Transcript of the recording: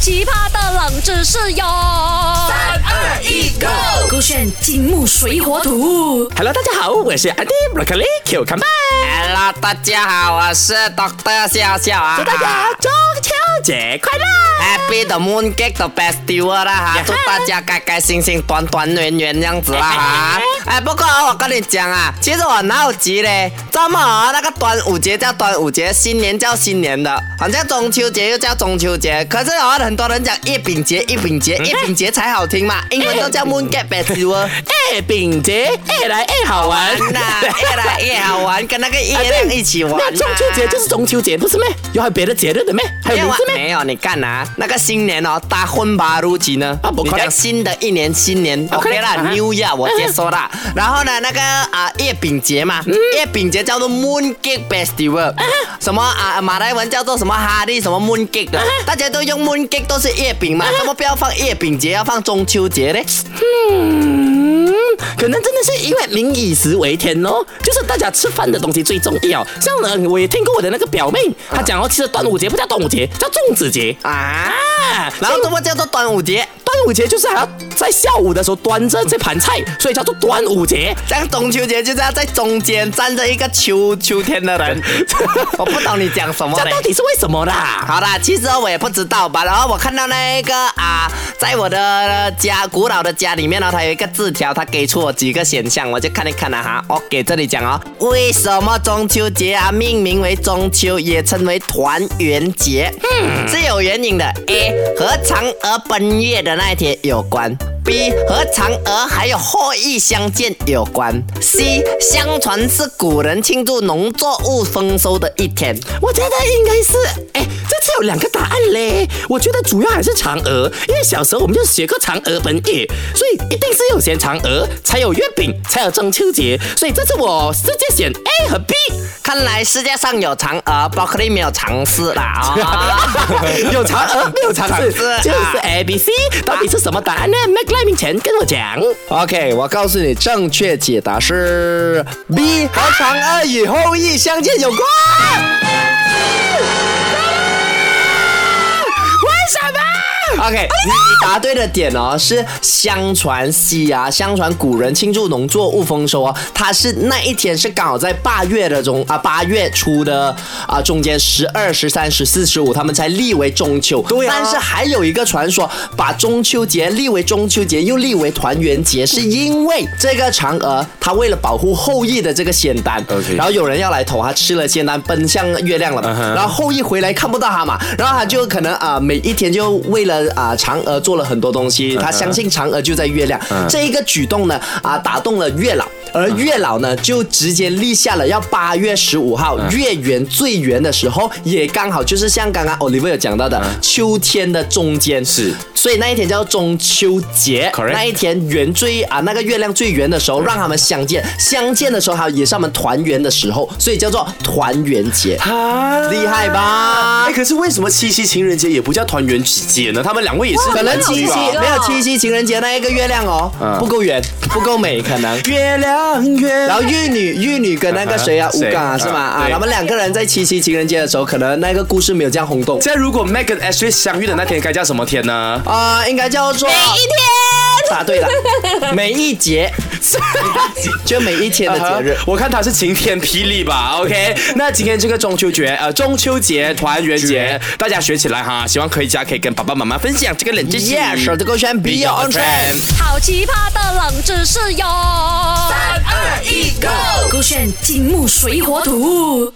奇葩的冷知识哟！三二一，Go！勾选金木水火土。Hello，大家好，我是 Andy Broccoli Q 看吧，Hello，大家好，我是 Doctor 笑笑啊！祝大家中秋节快乐！Happy 的 Moon Cake 的 Festival 啦哈，祝大家开开心心、团团圆圆这样子啦哈。哎，不过我跟你讲啊，其实我哪有急嘞？怎么啊，那个端午节叫端午节，新年叫新年的，好像中秋节又叫中秋节。可是啊，很多人讲月饼节、月饼节、月饼节才好听嘛，英文都叫 Moon Cake Festival。月，饼节，越来越好玩。玩呐，越来越好玩，跟那个月亮一起玩。那中秋节就是中秋节，不是咩？有还有别的节日的咩？还有啊名字咩？没有，你干哪，那个新年哦，大婚吧如期呢。啊不可能。新的一年新年，OK 啦，New Year 我接受啦。然后呢，那个啊月饼节嘛，嗯。月饼节叫做 Moon Cake Festival，什么啊马来文叫做什么哈利什么 Moon Cake 的，大家都用 Moon Cake 都是月饼嘛，怎么不要放月饼节，要放中秋节嘞？嗯，可能真的是因为民以食为天哦，就是大家吃饭的东西最重要。像呢，我也听过我的那个表妹，她讲哦，其实端午节不叫端午节，叫粽子节啊，啊。然后怎么叫做端午节？端午节就是还要在下午的时候端着这盘菜，所以叫做端午节。这样中秋节就是要在中间站着一个秋秋天的人，我不懂你讲什么这到。底是为什么啦？好啦，其实我也不知道吧。然后我看到那个啊，在我的家古老的家里面呢，它有一个字条，它给出我几个选项，我就看一看了哈。我给这里讲哦，为什么中秋节啊命名为中秋，也称为团圆节？嗯，是有原因的。A 和嫦娥奔月的那一天有关。B 和嫦娥还有后羿相见有关。C 相传是古人庆祝农作物丰收的一天。我觉得应该是，哎，次有两个答案嘞。我觉得主要还是嫦娥，因为小时候我们就学过嫦娥奔月，所以一定是有选嫦娥，才有月饼，才有中秋节。所以这次我直接选 A 和 B。看来世界上有嫦娥，broccoli 没有尝试啦啊、有嫦娥，没有尝试，就是 A、B、C，到底是什么答案呢？Make 赖明前跟我讲。OK，我告诉你，正确解答是 B，和嫦娥与后羿相见有关。OK，你答对的点哦，是相传西啊，相传古人庆祝农作物丰收哦，它是那一天是刚好在八月的中啊八月初的啊中间十二、十三、十四、十五，他们才立为中秋。对啊。但是还有一个传说，把中秋节立为中秋节，又立为团圆节，是因为这个嫦娥她为了保护后羿的这个仙丹。然后有人要来投，她吃了仙丹奔向月亮了然后后羿回来看不到她嘛，然后她就可能啊、每一天就为了啊、嫦娥做了很多东西，他相信嫦娥就在月亮。这一个举动呢啊、打动了月老，而月老呢就直接立下了要八月十五号、月圆最圆的时候，也刚好就是像刚刚 Oliver 有讲到的、秋天的中间，是。所以那一天叫做中秋节。Correct 那一天圆最啊那个月亮最圆的时候，让他们相见，相见的时候还有也是他们团圆的时候，所以叫做团圆节。啊，厉害吧？哎，可是为什么七夕情人节也不叫团圆节呢？他们两位也是可能七夕没有七夕情人节那一个月亮哦，嗯。不够圆，不够美，可能。月亮月然后玉女玉女跟那个谁啊，吴刚啊，是吗？啊，他们两个人在七夕情人节的时候，可能那个故事没有这样轰动现在如果 Meg 跟 Ashley 相遇的那天该叫什么天呢？啊，应该叫做每一天。答对了，每一节，就每一天的 节日。我看他是晴天霹雳吧，OK？那今天这个中秋节，呃，中秋节团圆节，大家学起来哈，希望可以家可以跟爸爸妈妈分享这个冷知识。Yeah，手的勾选 Be Your Own Trend。好奇葩的冷知识哟！三二一，Go！勾选金木水火土。